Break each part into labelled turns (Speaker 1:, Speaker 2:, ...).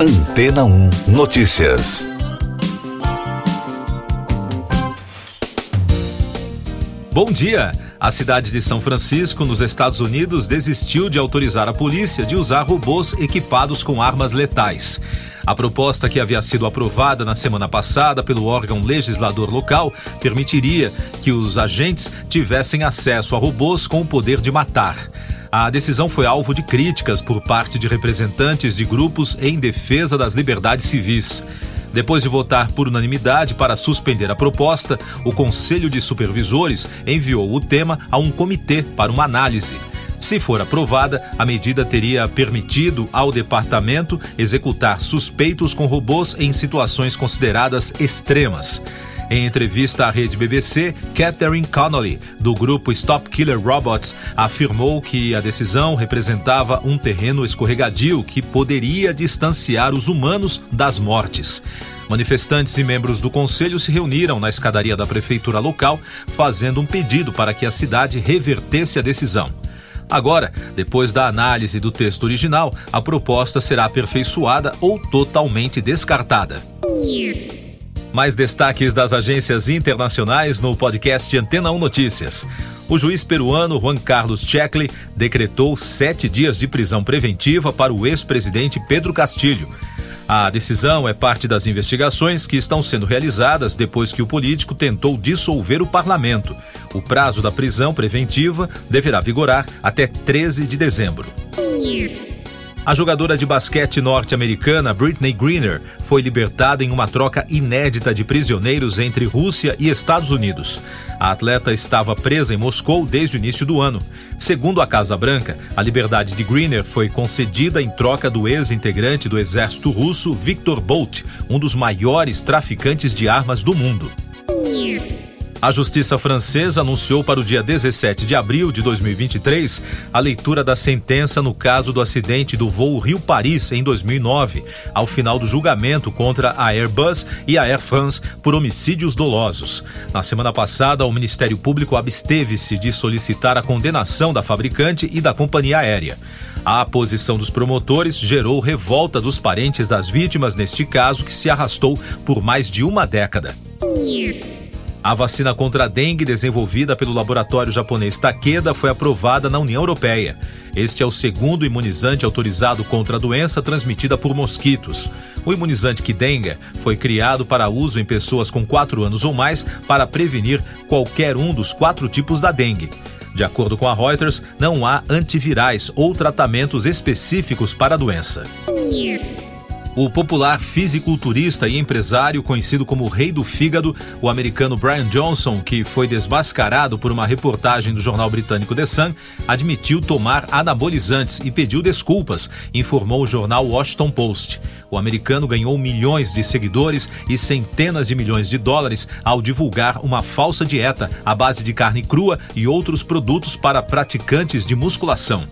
Speaker 1: Antena 1 Notícias.
Speaker 2: Bom dia! A cidade de São Francisco, nos Estados Unidos, desistiu de autorizar a polícia de usar robôs equipados com armas letais. A proposta que havia sido aprovada na semana passada pelo órgão legislador local permitiria que os agentes tivessem acesso a robôs com o poder de matar. A decisão foi alvo de críticas por parte de representantes de grupos em defesa das liberdades civis. Depois de votar por unanimidade para suspender a proposta, o Conselho de Supervisores enviou o tema a um comitê para uma análise. Se for aprovada, a medida teria permitido ao departamento executar suspeitos com robôs em situações consideradas extremas. Em entrevista à rede BBC, Catherine Connolly, do grupo Stop Killer Robots, afirmou que a decisão representava um terreno escorregadio que poderia distanciar os humanos das mortes. Manifestantes e membros do conselho se reuniram na escadaria da prefeitura local, fazendo um pedido para que a cidade revertesse a decisão. Agora, depois da análise do texto original, a proposta será aperfeiçoada ou totalmente descartada. Mais destaques das agências internacionais no podcast Antena 1 Notícias. O juiz peruano Juan Carlos Checkley decretou sete dias de prisão preventiva para o ex-presidente Pedro Castilho. A decisão é parte das investigações que estão sendo realizadas depois que o político tentou dissolver o parlamento. O prazo da prisão preventiva deverá vigorar até 13 de dezembro. A jogadora de basquete norte-americana Britney Greener foi libertada em uma troca inédita de prisioneiros entre Rússia e Estados Unidos. A atleta estava presa em Moscou desde o início do ano. Segundo a Casa Branca, a liberdade de Greener foi concedida em troca do ex-integrante do exército russo Viktor Bolt, um dos maiores traficantes de armas do mundo. A justiça francesa anunciou para o dia 17 de abril de 2023 a leitura da sentença no caso do acidente do voo Rio-Paris em 2009, ao final do julgamento contra a Airbus e a Air France por homicídios dolosos. Na semana passada, o Ministério Público absteve-se de solicitar a condenação da fabricante e da companhia aérea. A posição dos promotores gerou revolta dos parentes das vítimas neste caso que se arrastou por mais de uma década. A vacina contra a dengue desenvolvida pelo laboratório japonês Takeda foi aprovada na União Europeia. Este é o segundo imunizante autorizado contra a doença transmitida por mosquitos. O imunizante Kidenga foi criado para uso em pessoas com 4 anos ou mais para prevenir qualquer um dos quatro tipos da dengue. De acordo com a Reuters, não há antivirais ou tratamentos específicos para a doença. O popular fisiculturista e empresário conhecido como o Rei do Fígado, o americano Brian Johnson, que foi desmascarado por uma reportagem do jornal britânico The Sun, admitiu tomar anabolizantes e pediu desculpas, informou o jornal Washington Post. O americano ganhou milhões de seguidores e centenas de milhões de dólares ao divulgar uma falsa dieta à base de carne crua e outros produtos para praticantes de musculação.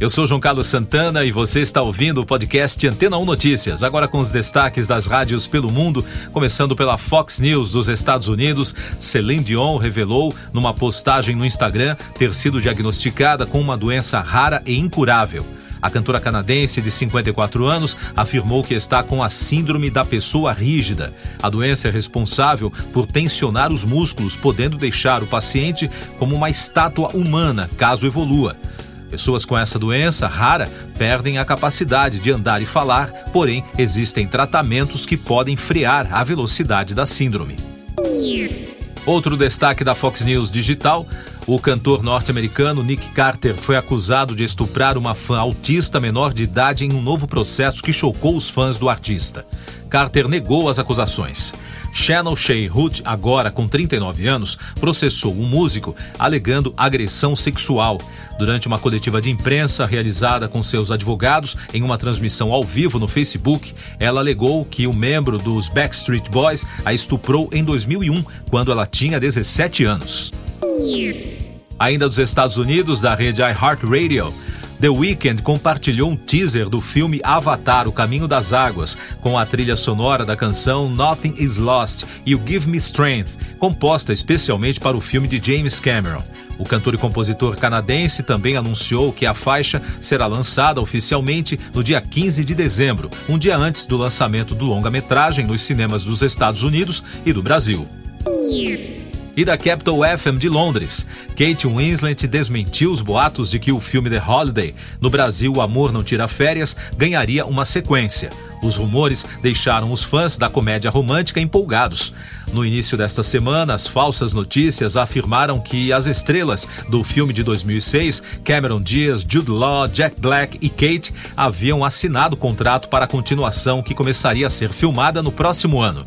Speaker 2: Eu sou João Carlos Santana e você está ouvindo o podcast Antena 1 Notícias. Agora com os destaques das rádios pelo mundo, começando pela Fox News dos Estados Unidos. Celine Dion revelou numa postagem no Instagram ter sido diagnosticada com uma doença rara e incurável. A cantora canadense de 54 anos afirmou que está com a síndrome da pessoa rígida. A doença é responsável por tensionar os músculos, podendo deixar o paciente como uma estátua humana caso evolua. Pessoas com essa doença rara perdem a capacidade de andar e falar, porém existem tratamentos que podem frear a velocidade da síndrome. Outro destaque da Fox News Digital: o cantor norte-americano Nick Carter foi acusado de estuprar uma fã autista menor de idade em um novo processo que chocou os fãs do artista. Carter negou as acusações. Shannon Shea Hood, agora com 39 anos, processou um músico alegando agressão sexual. Durante uma coletiva de imprensa realizada com seus advogados em uma transmissão ao vivo no Facebook, ela alegou que o membro dos Backstreet Boys a estuprou em 2001, quando ela tinha 17 anos. Ainda dos Estados Unidos, da rede iHeartRadio,
Speaker 3: The Weeknd compartilhou um teaser do filme Avatar: O Caminho das Águas, com a trilha sonora da canção Nothing Is Lost e o Give Me Strength, composta especialmente para o filme de James Cameron. O cantor e compositor canadense também anunciou que a faixa será lançada oficialmente no dia 15 de dezembro, um dia antes do lançamento do longa-metragem nos cinemas dos Estados Unidos e do Brasil e da Capital FM de Londres. Kate Winslet desmentiu os boatos de que o filme The Holiday, no Brasil O Amor Não Tira Férias, ganharia uma sequência. Os rumores deixaram os fãs da comédia romântica empolgados. No início desta semana, as falsas notícias afirmaram que as estrelas do filme de 2006, Cameron Diaz, Jude Law, Jack Black e Kate, haviam assinado contrato para a continuação que começaria a ser filmada no próximo ano.